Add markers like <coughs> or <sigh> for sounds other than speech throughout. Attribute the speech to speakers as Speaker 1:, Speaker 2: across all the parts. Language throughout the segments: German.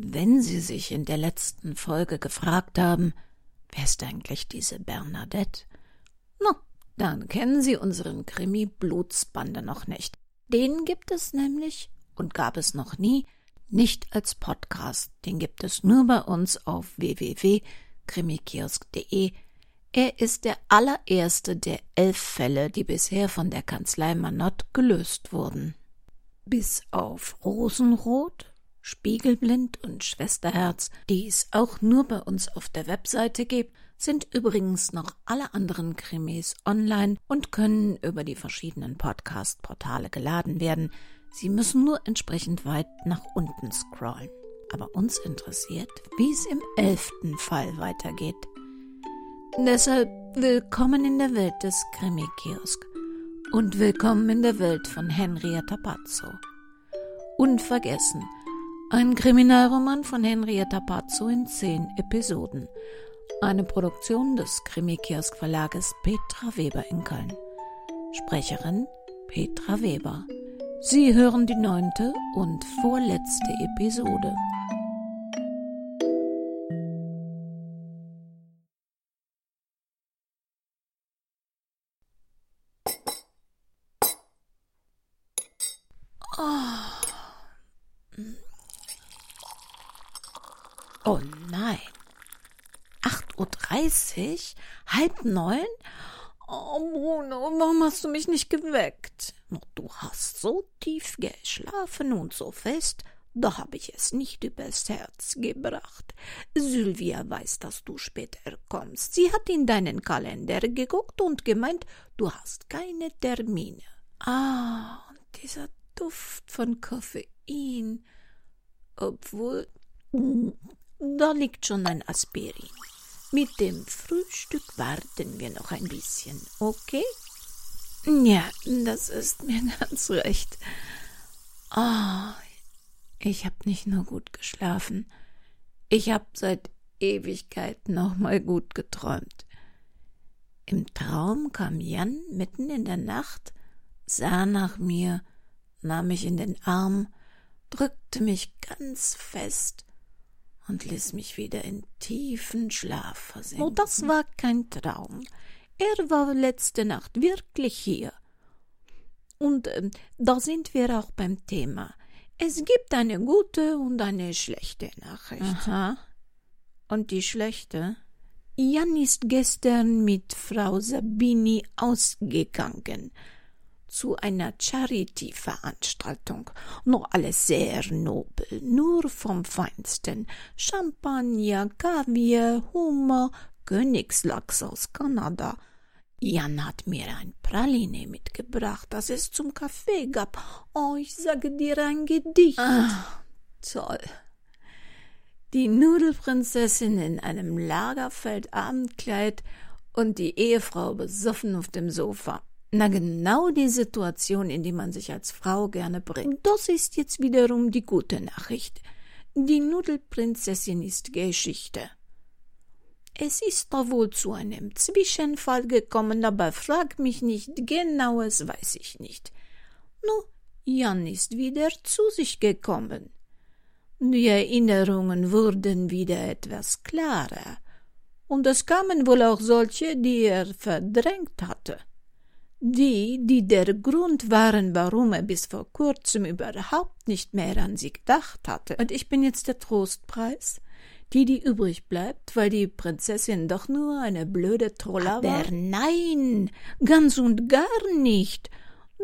Speaker 1: Wenn Sie sich in der letzten Folge gefragt haben, wer ist eigentlich diese Bernadette? Na, dann kennen Sie unseren Krimi Blutsbande noch nicht. Den gibt es nämlich und gab es noch nie nicht als Podcast. Den gibt es nur bei uns auf www.krimikiosk.de. Er ist der allererste der elf Fälle, die bisher von der Kanzlei Manott gelöst wurden. Bis auf Rosenrot, Spiegelblind und Schwesterherz, die es auch nur bei uns auf der Webseite gibt, sind übrigens noch alle anderen Krimis online und können über die verschiedenen Podcast-Portale geladen werden. Sie müssen nur entsprechend weit nach unten scrollen. Aber uns interessiert, wie es im elften Fall weitergeht. Deshalb willkommen in der Welt des Krimi-Kiosk und willkommen in der Welt von Henrietta Pazzo. Unvergessen – ein Kriminalroman von Henrietta Pazzo in zehn Episoden. Eine Produktion des Krimi-Kiosk Verlages Petra Weber in Köln. Sprecherin Petra Weber. Sie hören die neunte und vorletzte Episode. 8.30 Uhr? Halb neun? Oh, Bruno, warum hast du mich nicht geweckt? Du hast so tief geschlafen und so fest, da habe ich es nicht übers Herz gebracht. Sylvia weiß, dass du später kommst. Sie hat in deinen Kalender geguckt und gemeint, du hast keine Termine. Ah, dieser Duft von Koffein. Obwohl, da liegt schon ein Aspirin. Mit dem Frühstück warten wir noch ein bisschen, okay? Ja, das ist mir <laughs> ganz recht. Oh, ich hab nicht nur gut geschlafen, ich hab seit Ewigkeiten noch mal gut geträumt. Im Traum kam Jan mitten in der Nacht, sah nach mir, nahm mich in den Arm, drückte mich ganz fest und ließ mich wieder in tiefen Schlaf versinken. Oh, das war kein Traum. Er war letzte Nacht wirklich hier. Und äh, da sind wir auch beim Thema. Es gibt eine gute und eine schlechte Nachricht. Aha. Und die schlechte? Jan ist gestern mit Frau Sabini ausgegangen zu einer Charity-Veranstaltung. Noch alles sehr nobel, nur vom Feinsten. Champagner, Kaviar, Hummer, Königslachs aus Kanada. Jan hat mir ein Praline mitgebracht, das es zum Kaffee gab. Oh, ich sage dir ein Gedicht. Ah, toll. Die Nudelprinzessin in einem Lagerfeld-Abendkleid und die Ehefrau besoffen auf dem Sofa. Na genau die Situation, in die man sich als Frau gerne bringt. Das ist jetzt wiederum die gute Nachricht. Die Nudelprinzessin ist Geschichte. Es ist da wohl zu einem Zwischenfall gekommen, aber frag mich nicht, genaues weiß ich nicht. Nu, Jan ist wieder zu sich gekommen. Die Erinnerungen wurden wieder etwas klarer, und es kamen wohl auch solche, die er verdrängt hatte die, die der Grund waren, warum er bis vor kurzem überhaupt nicht mehr an sie gedacht hatte. Und ich bin jetzt der Trostpreis, die, die übrig bleibt, weil die Prinzessin doch nur eine blöde Troller war. Aber nein, ganz und gar nicht.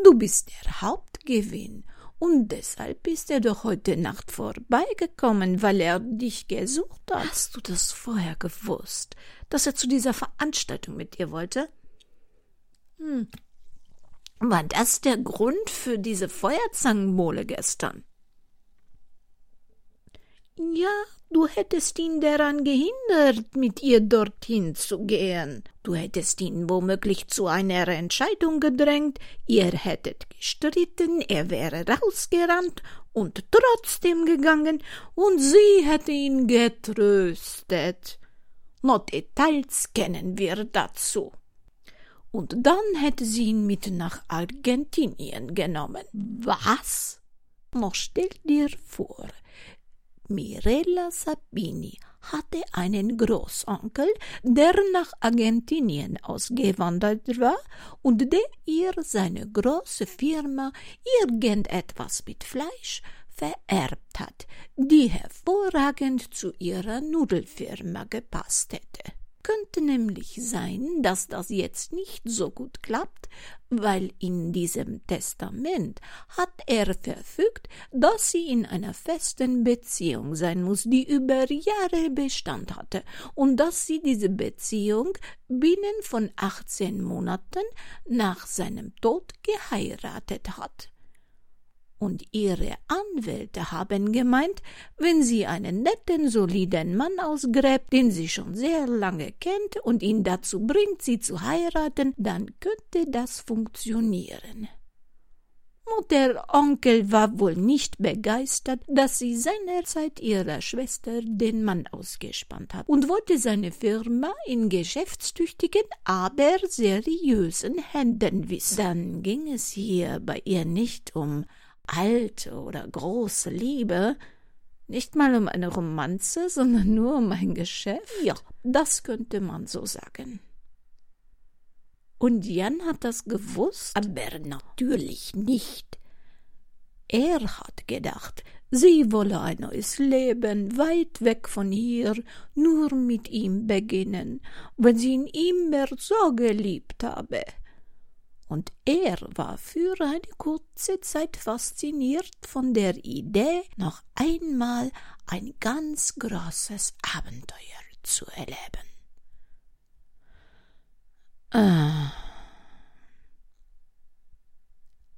Speaker 1: Du bist der Hauptgewinn. Und deshalb ist er doch heute Nacht vorbeigekommen, weil er dich gesucht hat. Hast du das vorher gewusst, dass er zu dieser Veranstaltung mit dir wollte? Hm. War das der Grund für diese Feuerzangenbowle gestern? Ja, du hättest ihn daran gehindert, mit ihr dorthin zu gehen. Du hättest ihn womöglich zu einer Entscheidung gedrängt, ihr hättet gestritten, er wäre rausgerannt und trotzdem gegangen, und sie hätte ihn getröstet. Noch Details kennen wir dazu und dann hätte sie ihn mit nach Argentinien genommen. Was? Noch stell dir vor, Mirella Sabini hatte einen Großonkel, der nach Argentinien ausgewandert war und der ihr seine große Firma irgendetwas mit Fleisch vererbt hat, die hervorragend zu ihrer Nudelfirma gepasst hätte. Könnte nämlich sein, dass das jetzt nicht so gut klappt, weil in diesem Testament hat er verfügt, dass sie in einer festen Beziehung sein muss, die über Jahre Bestand hatte, und dass sie diese Beziehung binnen von achtzehn Monaten nach seinem Tod geheiratet hat und ihre Anwälte haben gemeint, wenn sie einen netten, soliden Mann ausgräbt, den sie schon sehr lange kennt und ihn dazu bringt, sie zu heiraten, dann könnte das funktionieren. Der Onkel war wohl nicht begeistert, dass sie seinerzeit ihrer Schwester den Mann ausgespannt hat und wollte seine Firma in geschäftstüchtigen, aber seriösen Händen wissen. Dann ging es hier bei ihr nicht um alte oder große Liebe, nicht mal um eine Romanze, sondern nur um ein Geschäft? Ja, das könnte man so sagen. Und Jan hat das gewusst? Aber natürlich nicht. Er hat gedacht, sie wolle ein neues Leben weit weg von hier, nur mit ihm beginnen, wenn sie ihn immer so geliebt habe und er war für eine kurze Zeit fasziniert von der Idee, noch einmal ein ganz großes Abenteuer zu erleben. Ah.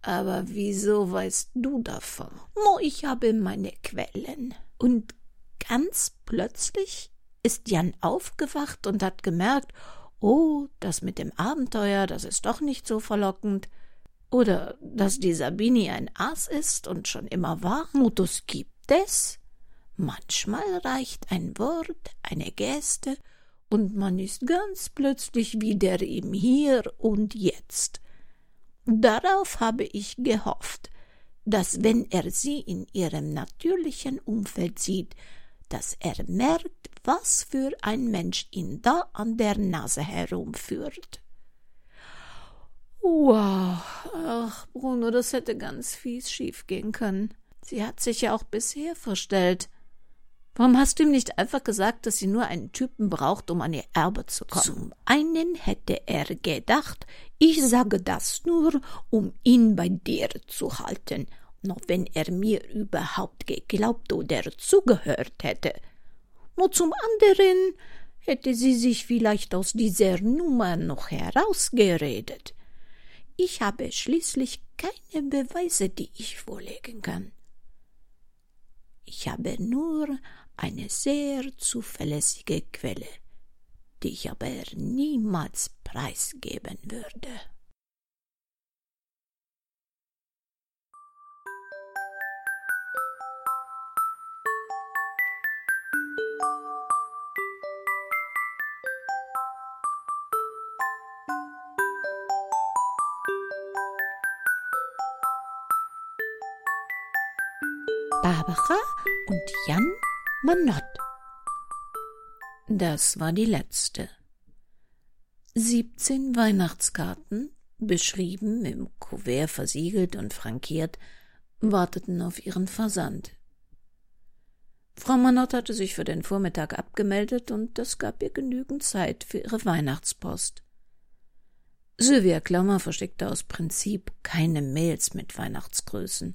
Speaker 1: Aber wieso weißt du davon? Oh, ich habe meine Quellen. Und ganz plötzlich ist Jan aufgewacht und hat gemerkt, oh, das mit dem Abenteuer, das ist doch nicht so verlockend. Oder dass die Sabini ein Aas ist und schon immer war. Mutus gibt es. Manchmal reicht ein Wort, eine Geste, und man ist ganz plötzlich wieder im Hier und Jetzt. Darauf habe ich gehofft, dass wenn er sie in ihrem natürlichen Umfeld sieht, dass er merkt, was für ein Mensch ihn da an der Nase herumführt. Wow, ach, Bruno, das hätte ganz fies schiefgehen können. Sie hat sich ja auch bisher verstellt. Warum hast du ihm nicht einfach gesagt, dass sie nur einen Typen braucht, um an ihr Erbe zu kommen? Zum einen hätte er gedacht, ich sage das nur, um ihn bei dir zu halten, noch wenn er mir überhaupt geglaubt oder zugehört hätte. Nur zum anderen hätte sie sich vielleicht aus dieser Nummer noch herausgeredet. Ich habe schließlich keine Beweise, die ich vorlegen kann. Ich habe nur eine sehr zuverlässige Quelle, die ich aber niemals preisgeben würde. Barbara und Jan Manott. Das war die letzte. Siebzehn Weihnachtskarten, beschrieben, im Kuvert versiegelt und frankiert, warteten auf ihren Versand. Frau Manott hatte sich für den Vormittag abgemeldet und das gab ihr genügend Zeit für ihre Weihnachtspost. Sylvia Klammer verschickte aus Prinzip keine Mails mit Weihnachtsgrößen.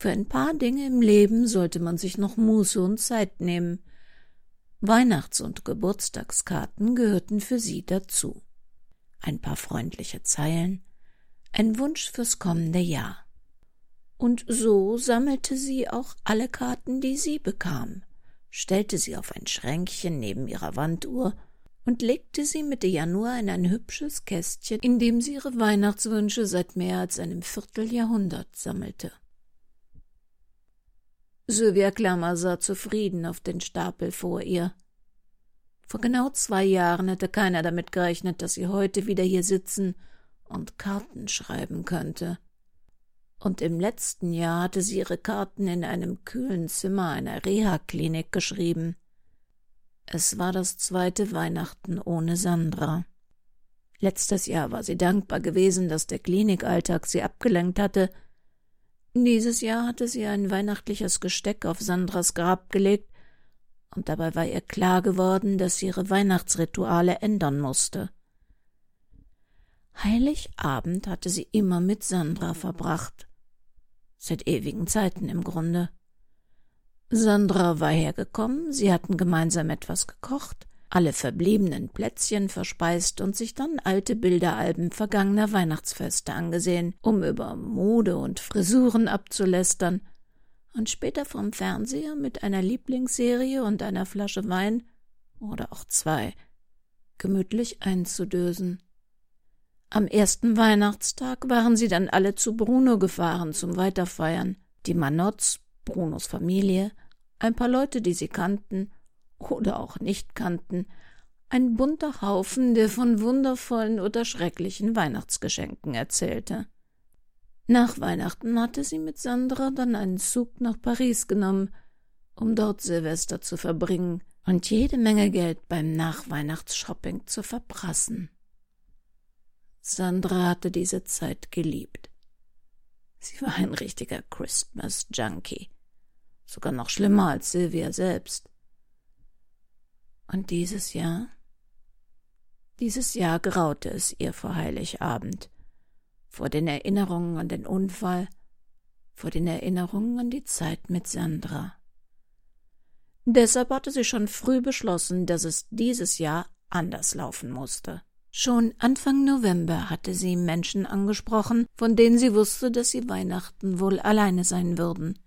Speaker 1: Für ein paar Dinge im Leben sollte man sich noch Muße und Zeit nehmen. Weihnachts- und Geburtstagskarten gehörten für sie dazu. Ein paar freundliche Zeilen, ein Wunsch fürs kommende Jahr. Und so sammelte sie auch alle Karten, die sie bekam, stellte sie auf ein Schränkchen neben ihrer Wanduhr und legte sie Mitte Januar in ein hübsches Kästchen, in dem sie ihre Weihnachtswünsche seit mehr als einem Vierteljahrhundert sammelte. Sylvia Klammer sah zufrieden auf den Stapel vor ihr. Vor genau zwei Jahren hätte keiner damit gerechnet, dass sie heute wieder hier sitzen und Karten schreiben könnte. Und im letzten Jahr hatte sie ihre Karten in einem kühlen Zimmer einer Reha-Klinik geschrieben. Es war das zweite Weihnachten ohne Sandra. Letztes Jahr war sie dankbar gewesen, dass der Klinikalltag sie abgelenkt hatte. Dieses Jahr hatte sie ein weihnachtliches Gesteck auf Sandras Grab gelegt, und dabei war ihr klar geworden, dass sie ihre Weihnachtsrituale ändern musste. Heiligabend hatte sie immer mit Sandra verbracht. Seit ewigen Zeiten im Grunde. Sandra war hergekommen, sie hatten gemeinsam etwas gekocht, alle verbliebenen Plätzchen verspeist und sich dann alte Bilderalben vergangener Weihnachtsfeste angesehen, um über Mode und Frisuren abzulästern, und später vom Fernseher mit einer Lieblingsserie und einer Flasche Wein oder auch zwei gemütlich einzudösen. Am ersten Weihnachtstag waren sie dann alle zu Bruno gefahren zum Weiterfeiern. Die Manotz, Brunos Familie, ein paar Leute, die sie kannten oder auch nicht kannten, ein bunter Haufen, der von wundervollen oder schrecklichen Weihnachtsgeschenken erzählte. Nach Weihnachten hatte sie mit Sandra dann einen Zug nach Paris genommen, um dort Silvester zu verbringen und jede Menge Geld beim Nachweihnachtsshopping zu verprassen. Sandra hatte diese Zeit geliebt. Sie war ein richtiger Christmas Junkie. Sogar noch schlimmer als Sylvia selbst. Und dieses Jahr? Dieses Jahr graute es ihr vor Heiligabend, vor den Erinnerungen an den Unfall, vor den Erinnerungen an die Zeit mit Sandra. Deshalb hatte sie schon früh beschlossen, dass es dieses Jahr anders laufen musste. Schon Anfang November hatte sie Menschen angesprochen, von denen sie wusste, dass sie Weihnachten wohl alleine sein würden.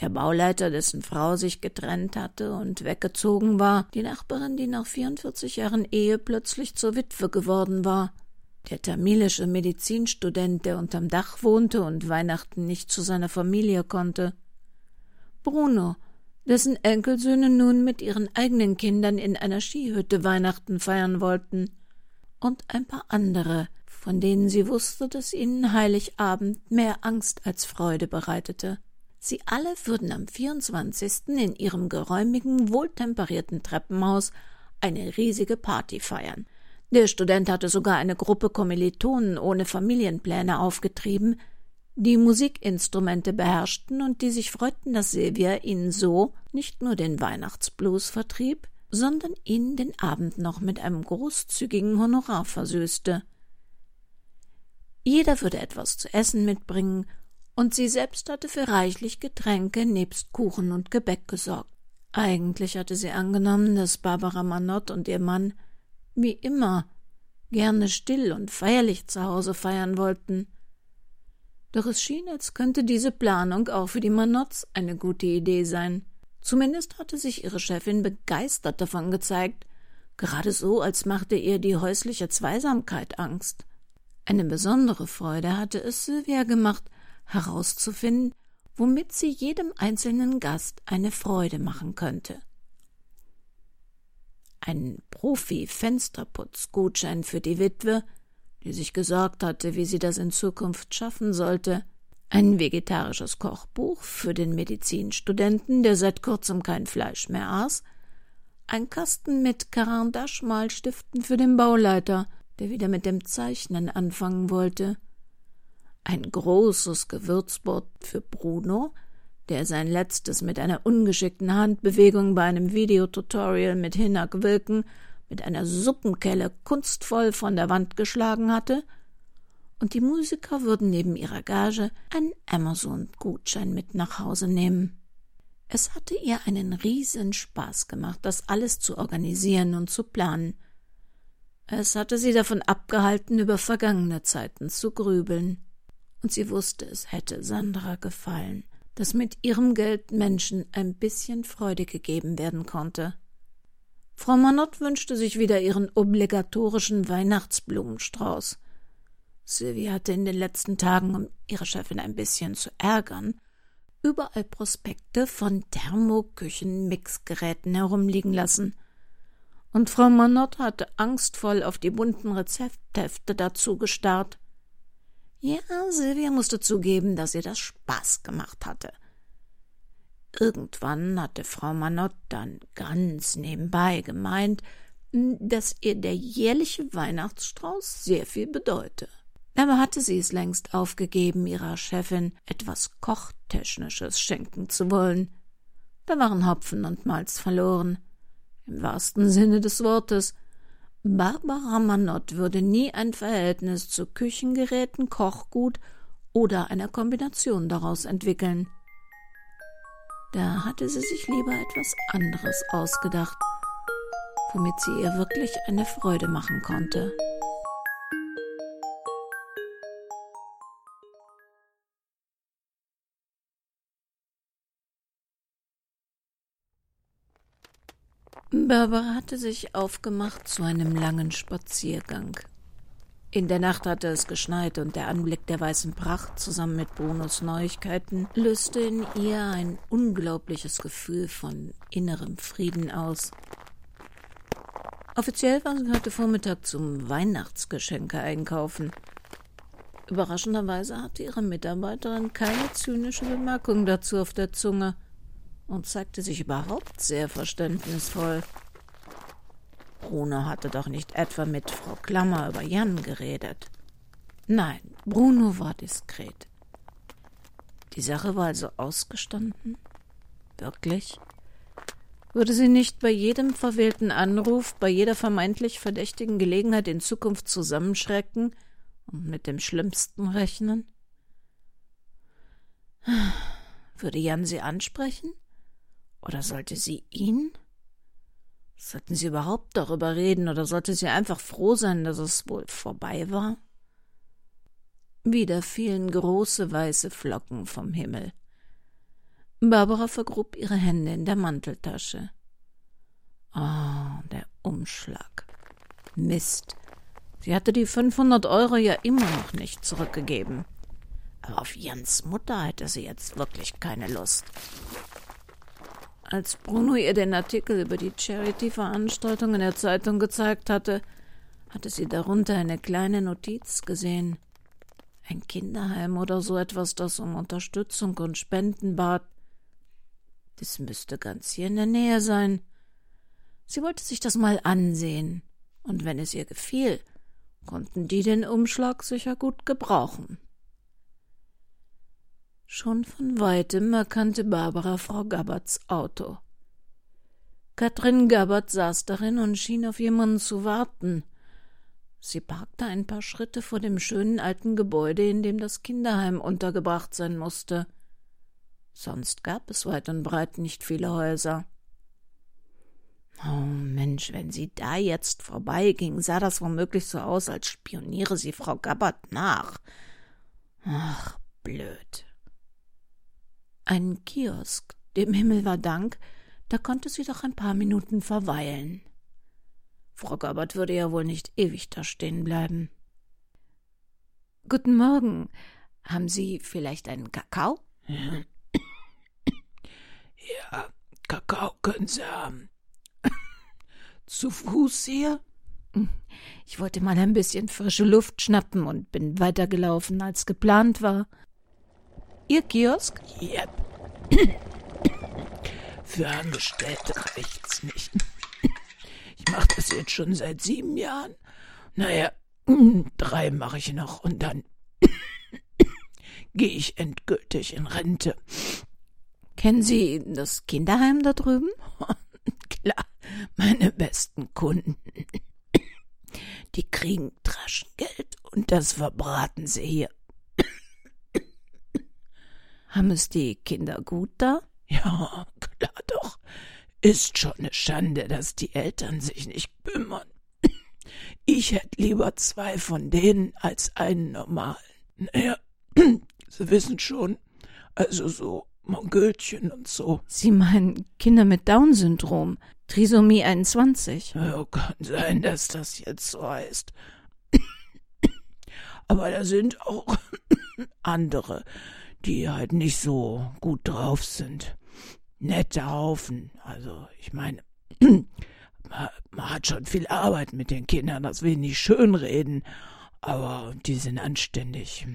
Speaker 1: Der Bauleiter, dessen Frau sich getrennt hatte und weggezogen war, die Nachbarin, die nach 44 Jahren Ehe plötzlich zur Witwe geworden war, der tamilische Medizinstudent, der unterm Dach wohnte und Weihnachten nicht zu seiner Familie konnte, Bruno, dessen Enkelsöhne nun mit ihren eigenen Kindern in einer Skihütte Weihnachten feiern wollten, und ein paar andere, von denen sie wusste, dass ihnen Heiligabend mehr Angst als Freude bereitete. Sie alle würden am 24. in ihrem geräumigen, wohltemperierten Treppenhaus eine riesige Party feiern. Der Student hatte sogar eine Gruppe Kommilitonen ohne Familienpläne aufgetrieben, die Musikinstrumente beherrschten und die sich freuten, dass Silvia ihnen so nicht nur den Weihnachtsblues vertrieb, sondern ihnen den Abend noch mit einem großzügigen Honorar versüßte. Jeder würde etwas zu essen mitbringen, und sie selbst hatte für reichlich Getränke nebst Kuchen und Gebäck gesorgt. Eigentlich hatte sie angenommen, dass Barbara Manott und ihr Mann, wie immer, gerne still und feierlich zu Hause feiern wollten. Doch es schien, als könnte diese Planung auch für die Manotts eine gute Idee sein. Zumindest hatte sich ihre Chefin begeistert davon gezeigt, gerade so, als machte ihr die häusliche Zweisamkeit Angst. Eine besondere Freude hatte es Sylvia gemacht, herauszufinden, womit sie jedem einzelnen Gast eine Freude machen könnte. Ein Profi-Fensterputzgutschein für die Witwe, die sich gesorgt hatte, wie sie das in Zukunft schaffen sollte, ein vegetarisches Kochbuch für den Medizinstudenten, der seit kurzem kein Fleisch mehr aß, ein Kasten mit Carandache-Malstiften für den Bauleiter, der wieder mit dem Zeichnen anfangen wollte, ein großes Gewürzbord für Bruno, der sein letztes mit einer ungeschickten Handbewegung bei einem Videotutorial mit Hinnack-Wilken mit einer Suppenkelle kunstvoll von der Wand geschlagen hatte, und die Musiker würden neben ihrer Gage einen Amazon-Gutschein mit nach Hause nehmen. Es hatte ihr einen riesen Spaß gemacht, das alles zu organisieren und zu planen. Es hatte sie davon abgehalten, über vergangene Zeiten zu grübeln. Und sie wusste, es hätte Sandra gefallen, dass mit ihrem Geld Menschen ein bisschen Freude gegeben werden konnte. Frau Manott wünschte sich wieder ihren obligatorischen Weihnachtsblumenstrauß. Sylvie hatte in den letzten Tagen, um ihre Chefin ein bisschen zu ärgern, überall Prospekte von Thermoküchen-Mixgeräten herumliegen lassen. Und Frau Monod hatte angstvoll auf die bunten Rezepthefte dazu gestarrt. Ja, Silvia musste zugeben, dass ihr das Spaß gemacht hatte. Irgendwann hatte Frau Manott dann ganz nebenbei gemeint, dass ihr der jährliche Weihnachtsstrauß sehr viel bedeute. Aber hatte sie es längst aufgegeben, ihrer Chefin etwas Kochtechnisches schenken zu wollen. Da waren Hopfen und Malz verloren. Im wahrsten Sinne des Wortes. Barbara Manott würde nie ein Verhältnis zu Küchengeräten, Kochgut oder einer Kombination daraus entwickeln. Da hatte sie sich lieber etwas anderes ausgedacht, womit sie ihr wirklich eine Freude machen konnte. Barbara hatte sich aufgemacht zu einem langen Spaziergang. In der Nacht hatte es geschneit und der Anblick der weißen Pracht zusammen mit Brunos Neuigkeiten löste in ihr ein unglaubliches Gefühl von innerem Frieden aus. Offiziell war sie heute Vormittag zum Weihnachtsgeschenke einkaufen. Überraschenderweise hatte ihre Mitarbeiterin keine zynische Bemerkung dazu auf der Zunge und zeigte sich überhaupt sehr verständnisvoll. Bruno hatte doch nicht etwa mit Frau Klammer über Jan geredet. Nein, Bruno war diskret. Die Sache war also ausgestanden? Wirklich? Würde sie nicht bei jedem verwählten Anruf, bei jeder vermeintlich verdächtigen Gelegenheit in Zukunft zusammenschrecken und mit dem Schlimmsten rechnen? Würde Jan sie ansprechen? Oder sollte sie ihn? Sollten sie überhaupt darüber reden oder sollte sie einfach froh sein, dass es wohl vorbei war? Wieder fielen große weiße Flocken vom Himmel. Barbara vergrub ihre Hände in der Manteltasche. Oh, der Umschlag. Mist. Sie hatte die 500 Euro ja immer noch nicht zurückgegeben. Aber auf Jans Mutter hätte sie jetzt wirklich keine Lust. Als Bruno ihr den Artikel über die Charity-Veranstaltung in der Zeitung gezeigt hatte, hatte sie darunter eine kleine Notiz gesehen. Ein Kinderheim oder so etwas, das um Unterstützung und Spenden bat. Das müsste ganz hier in der Nähe sein. Sie wollte sich das mal ansehen, und wenn es ihr gefiel, konnten die den Umschlag sicher gut gebrauchen. Schon von weitem erkannte Barbara Frau Gabberts Auto. Katrin Gabbert saß darin und schien auf jemanden zu warten. Sie parkte ein paar Schritte vor dem schönen alten Gebäude, in dem das Kinderheim untergebracht sein musste. Sonst gab es weit und breit nicht viele Häuser. Oh Mensch, wenn sie da jetzt vorbeiging, sah das womöglich so aus, als spioniere sie Frau Gabbert nach. Ach, blöd. Ein Kiosk, dem Himmel war Dank, da konnte sie doch ein paar Minuten verweilen. Frau Gabbard würde ja wohl nicht ewig da stehen bleiben. Guten Morgen. Haben Sie vielleicht einen Kakao?
Speaker 2: Ja, ja Kakao können Sie haben. <laughs> Zu Fuß hier?
Speaker 1: Ich wollte mal ein bisschen frische Luft schnappen und bin weitergelaufen, als geplant war. Ihr Kiosk?
Speaker 2: Yep. Für Angestellte reicht's nicht. Ich mache das jetzt schon seit sieben Jahren. Naja, drei mache ich noch und dann gehe ich endgültig in Rente.
Speaker 1: Kennen Sie das Kinderheim da drüben? <laughs>
Speaker 2: Klar, meine besten Kunden. Die kriegen Taschengeld und das verbraten sie hier.
Speaker 1: Haben es die Kinder gut da?
Speaker 2: Ja, klar doch. Ist schon eine Schande, dass die Eltern sich nicht kümmern. Ich hätte lieber zwei von denen als einen normalen. Naja, Sie wissen schon, also so Mongölchen und so.
Speaker 1: Sie meinen Kinder mit Down-Syndrom, Trisomie 21.
Speaker 2: Ja, kann sein, dass das jetzt so heißt. Aber da sind auch andere, die halt nicht so gut drauf sind. Nette Haufen. Also, ich meine, <clears throat> man, hat schon viel Arbeit mit den Kindern, das will ich nicht schönreden, aber die sind anständig.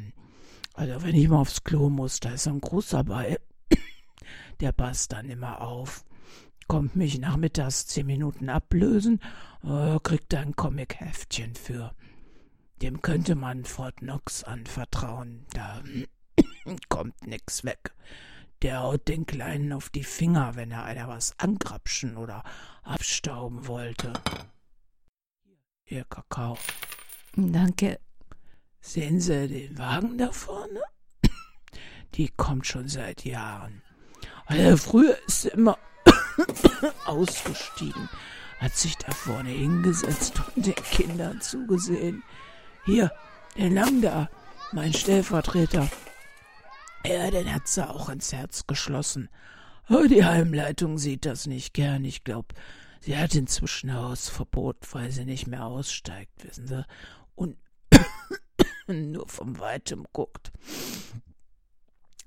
Speaker 2: Also wenn ich mal aufs Klo muss, da ist ein großer bei. <clears throat> Der passt dann immer auf. Kommt mich nachmittags zehn Minuten ablösen, äh, kriegt ein Comic-Heftchen für. Dem könnte man Fort Knox anvertrauen. Da kommt nix weg. Der haut den Kleinen auf die Finger, wenn er einer was angrapschen oder abstauben wollte. Ihr Kakao.
Speaker 1: Danke.
Speaker 2: Sehen Sie den Wagen da vorne? Die kommt schon seit Jahren. Also früher ist sie immer <coughs> ausgestiegen, hat sich da vorne hingesetzt und den Kindern zugesehen. Hier, der Lang da, mein Stellvertreter. Ja, den hat sie auch ins Herz geschlossen. Aber die Heimleitung sieht das nicht gern. Ich glaub, sie hat inzwischen Hausverbot, weil sie nicht mehr aussteigt, wissen Sie. Und <coughs> nur vom Weitem guckt.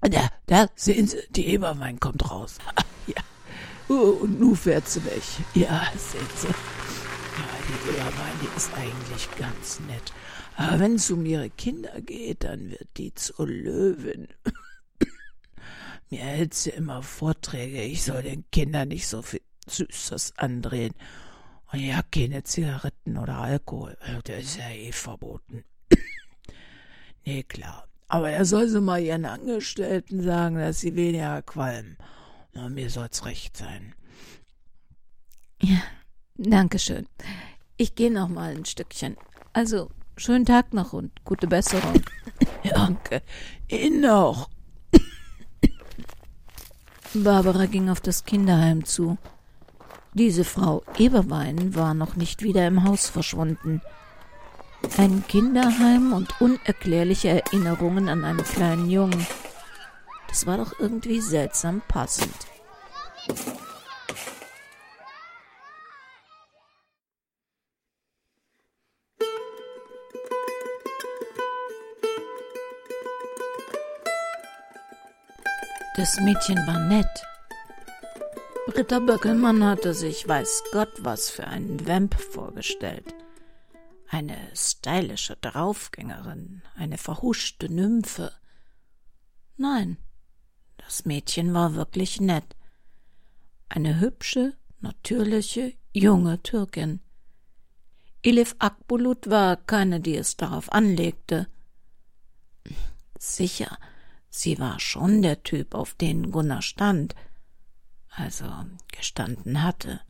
Speaker 2: Da, da, sehen Sie, die Eberwein kommt raus. <laughs> ja. Oh, und nun fährt sie weg. Ja, sehen Sie. Ja, die Eberwein, die ist eigentlich ganz nett. Aber wenn es um ihre Kinder geht, dann wird die zur Löwin. <laughs> Mir hält sie immer Vorträge, ich soll den Kindern nicht so viel Süßes andrehen. Und ja, keine Zigaretten oder Alkohol. Das ist ja eh verboten. <coughs> nee, klar. Aber er soll sie mal ihren Angestellten sagen, dass sie weniger qualmen. Na, mir soll's recht sein.
Speaker 1: Ja, danke schön. Ich gehe noch mal ein Stückchen. Also, schönen Tag noch und gute Besserung. <laughs>
Speaker 2: Danke. Ihnen noch.
Speaker 1: Barbara ging auf das Kinderheim zu. Diese Frau Eberwein war noch nicht wieder im Haus verschwunden. Ein Kinderheim und unerklärliche Erinnerungen an einen kleinen Jungen. Das war doch irgendwie seltsam passend. Das Mädchen war nett. Britta Böckelmann hatte sich weiß Gott was für einen Vamp vorgestellt. Eine stylische Draufgängerin, eine verhuschte Nymphe. Nein, das Mädchen war wirklich nett. Eine hübsche, natürliche, junge Türkin. Elif Akbulut war keine, die es darauf anlegte. Sicher, Sie war schon der Typ, auf den Gunnar stand, also gestanden hatte.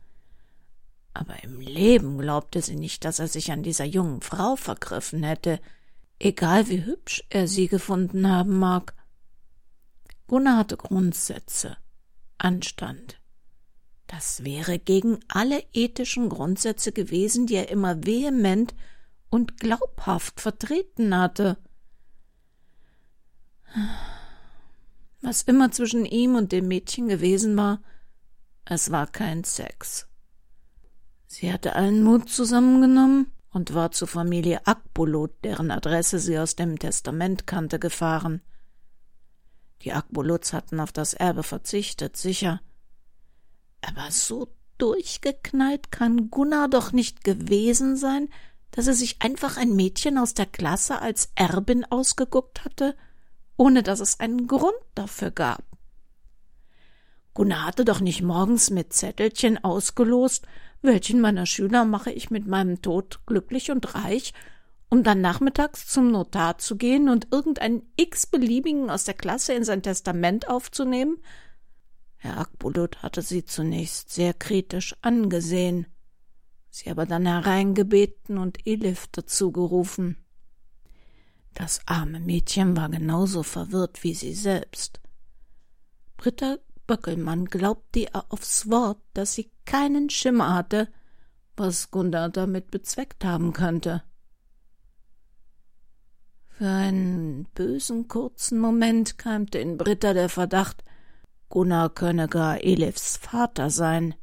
Speaker 1: Aber im Leben glaubte sie nicht, dass er sich an dieser jungen Frau vergriffen hätte, egal wie hübsch er sie gefunden haben mag. Gunnar hatte Grundsätze, Anstand. Das wäre gegen alle ethischen Grundsätze gewesen, die er immer vehement und glaubhaft vertreten hatte. Was immer zwischen ihm und dem Mädchen gewesen war, es war kein Sex. Sie hatte allen Mut zusammengenommen und war zur Familie Akbolot, deren Adresse sie aus dem Testament kannte, gefahren. Die Akbolots hatten auf das Erbe verzichtet, sicher. Aber so durchgeknallt kann Gunnar doch nicht gewesen sein, dass er sich einfach ein Mädchen aus der Klasse als Erbin ausgeguckt hatte – ohne dass es einen Grund dafür gab. Gunnar hatte doch nicht morgens mit Zettelchen ausgelost, welchen meiner Schüler mache ich mit meinem Tod glücklich und reich, um dann nachmittags zum Notar zu gehen und irgendeinen x-beliebigen aus der Klasse in sein Testament aufzunehmen? Herr Akbulut hatte sie zunächst sehr kritisch angesehen, sie aber dann hereingebeten und Elif dazu gerufen. Das arme Mädchen war genauso verwirrt wie sie selbst. Britta Böckelmann glaubte ihr aufs Wort, dass sie keinen Schimmer hatte, was Gunda damit bezweckt haben könnte. Für einen bösen kurzen Moment keimte in Britta der Verdacht, Gunnar könne gar Elifs Vater sein.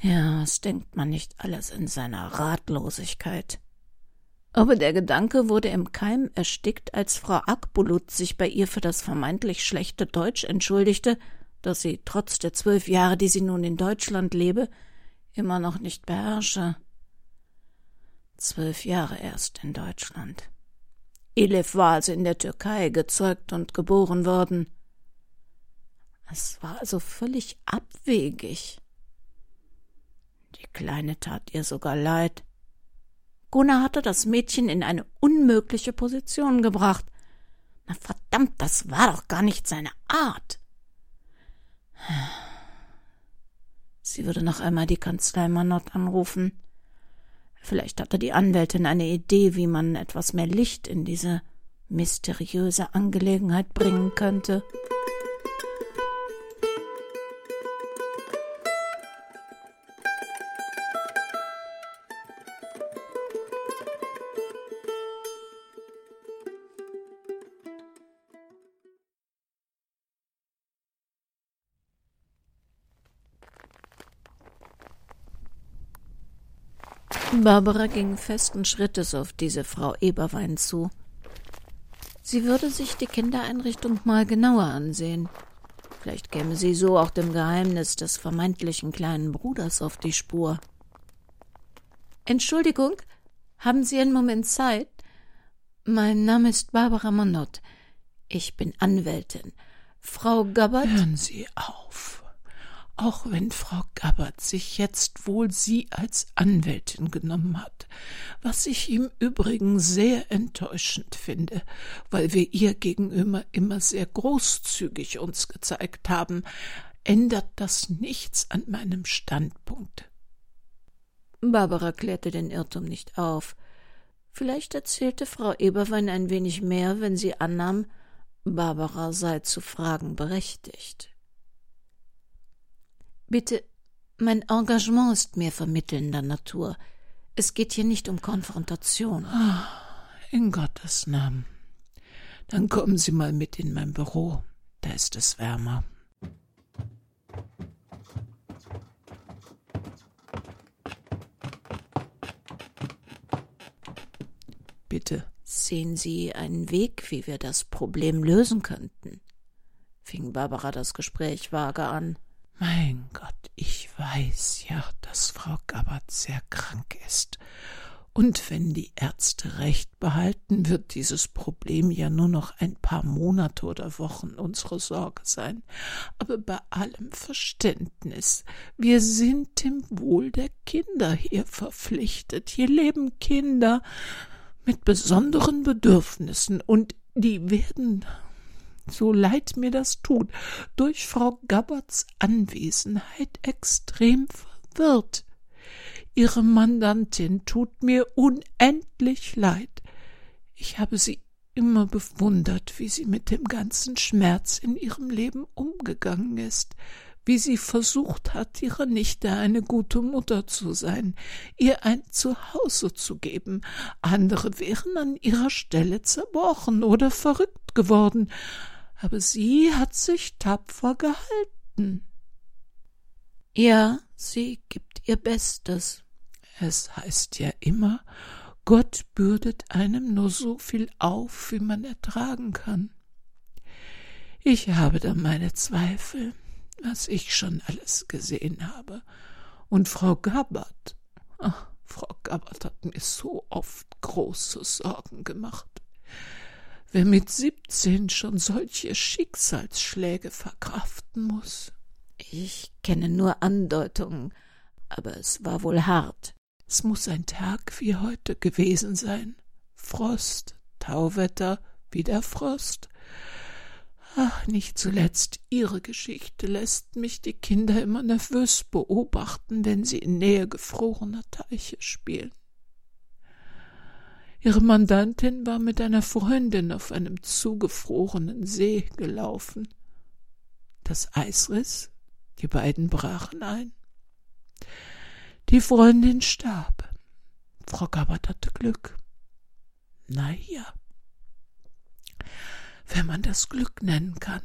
Speaker 1: Ja, was denkt man nicht alles in seiner Ratlosigkeit? Aber der Gedanke wurde im Keim erstickt, als Frau Akbulut sich bei ihr für das vermeintlich schlechte Deutsch entschuldigte, das sie trotz der zwölf Jahre, die sie nun in Deutschland lebe, immer noch nicht beherrsche. Zwölf Jahre erst in Deutschland. Elif war also in der Türkei gezeugt und geboren worden. Es war also völlig abwegig. Die Kleine tat ihr sogar leid. Gunnar hatte das Mädchen in eine unmögliche Position gebracht. Na verdammt, das war doch gar nicht seine Art. Sie würde noch einmal die Kanzlei Manott anrufen. Vielleicht hatte die Anwältin eine Idee, wie man etwas mehr Licht in diese mysteriöse Angelegenheit bringen könnte. Barbara ging festen Schrittes auf diese Frau Eberwein zu. Sie würde sich die Kindereinrichtung mal genauer ansehen. Vielleicht käme sie so auch dem Geheimnis des vermeintlichen kleinen Bruders auf die Spur. Entschuldigung, haben Sie einen Moment Zeit? Mein Name ist Barbara Monod. Ich bin Anwältin. Frau Gabbard.
Speaker 2: Hören Sie auf auch wenn Frau Gabbard sich jetzt wohl Sie als Anwältin genommen hat, was ich im Übrigen sehr enttäuschend finde, weil wir ihr gegenüber immer sehr großzügig uns gezeigt haben, ändert das nichts an meinem Standpunkt.
Speaker 1: Barbara klärte den Irrtum nicht auf. Vielleicht erzählte Frau Eberwein ein wenig mehr, wenn sie annahm, Barbara sei zu Fragen berechtigt. Bitte, mein Engagement ist mehr vermittelnder Natur. Es geht hier nicht um Konfrontation.
Speaker 2: Ah, in Gottes Namen. Dann kommen Sie mal mit in mein Büro. Da ist es wärmer. Bitte.
Speaker 1: Sehen Sie einen Weg, wie wir das Problem lösen könnten? fing Barbara das Gespräch vage an.
Speaker 2: Mein Gott, weiß ja, dass Frau Gabbard sehr krank ist. Und wenn die Ärzte recht behalten, wird dieses Problem ja nur noch ein paar Monate oder Wochen unsere Sorge sein. Aber bei allem Verständnis, wir sind dem Wohl der Kinder hier verpflichtet. Hier leben Kinder mit besonderen Bedürfnissen und die werden so leid mir das tut, durch Frau Gabberts Anwesenheit extrem verwirrt. Ihre Mandantin tut mir unendlich leid. Ich habe sie immer bewundert, wie sie mit dem ganzen Schmerz in ihrem Leben umgegangen ist, wie sie versucht hat, ihrer Nichte eine gute Mutter zu sein, ihr ein Zuhause zu geben. Andere wären an ihrer Stelle zerbrochen oder verrückt geworden, aber sie hat sich tapfer gehalten.
Speaker 1: Ja, sie gibt ihr Bestes.
Speaker 2: Es heißt ja immer, Gott bürdet einem nur so viel auf, wie man ertragen kann. Ich habe da meine Zweifel, was ich schon alles gesehen habe. Und Frau Gabbard, ach, Frau Gabbard hat mir so oft große Sorgen gemacht. Wer mit siebzehn schon solche Schicksalsschläge verkraften muss.
Speaker 1: Ich kenne nur Andeutungen, aber es war wohl hart.
Speaker 2: Es muss ein Tag wie heute gewesen sein. Frost, Tauwetter, wieder Frost. Ach, nicht zuletzt Ihre Geschichte lässt mich die Kinder immer nervös beobachten, wenn sie in Nähe gefrorener Teiche spielen. Ihre Mandantin war mit einer Freundin auf einem zugefrorenen See gelaufen. Das Eis riss, die beiden brachen ein. Die Freundin starb. Frau Gabbard hatte Glück. Na ja, wenn man das Glück nennen kann.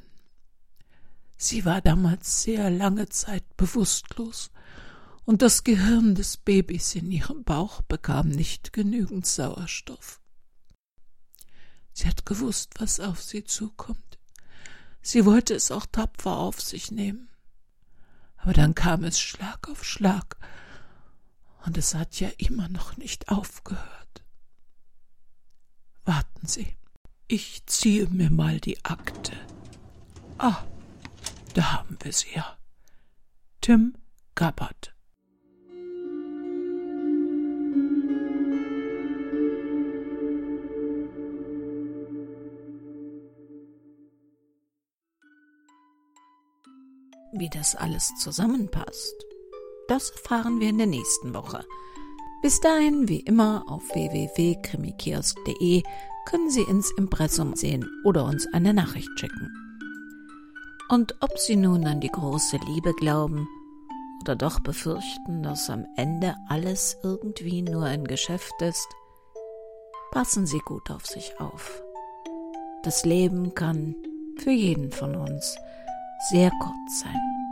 Speaker 2: Sie war damals sehr lange Zeit bewusstlos und das Gehirn des Babys in ihrem Bauch bekam nicht genügend Sauerstoff. Sie hat gewusst, was auf sie zukommt. Sie wollte es auch tapfer auf sich nehmen. Aber dann kam es Schlag auf Schlag, und es hat ja immer noch nicht aufgehört. Warten Sie, Ich ziehe mir mal die Akte. Ah, da haben wir sie ja. Tim Gabbard.
Speaker 1: Wie das alles zusammenpasst, das erfahren wir in der nächsten Woche. Bis dahin, wie immer, auf www.krimikiosk.de können Sie ins Impressum sehen oder uns eine Nachricht schicken. Und ob Sie nun an die große Liebe glauben oder doch befürchten, dass am Ende alles irgendwie nur ein Geschäft ist, passen Sie gut auf sich auf. Das Leben kann für jeden von uns sehr kurz sein.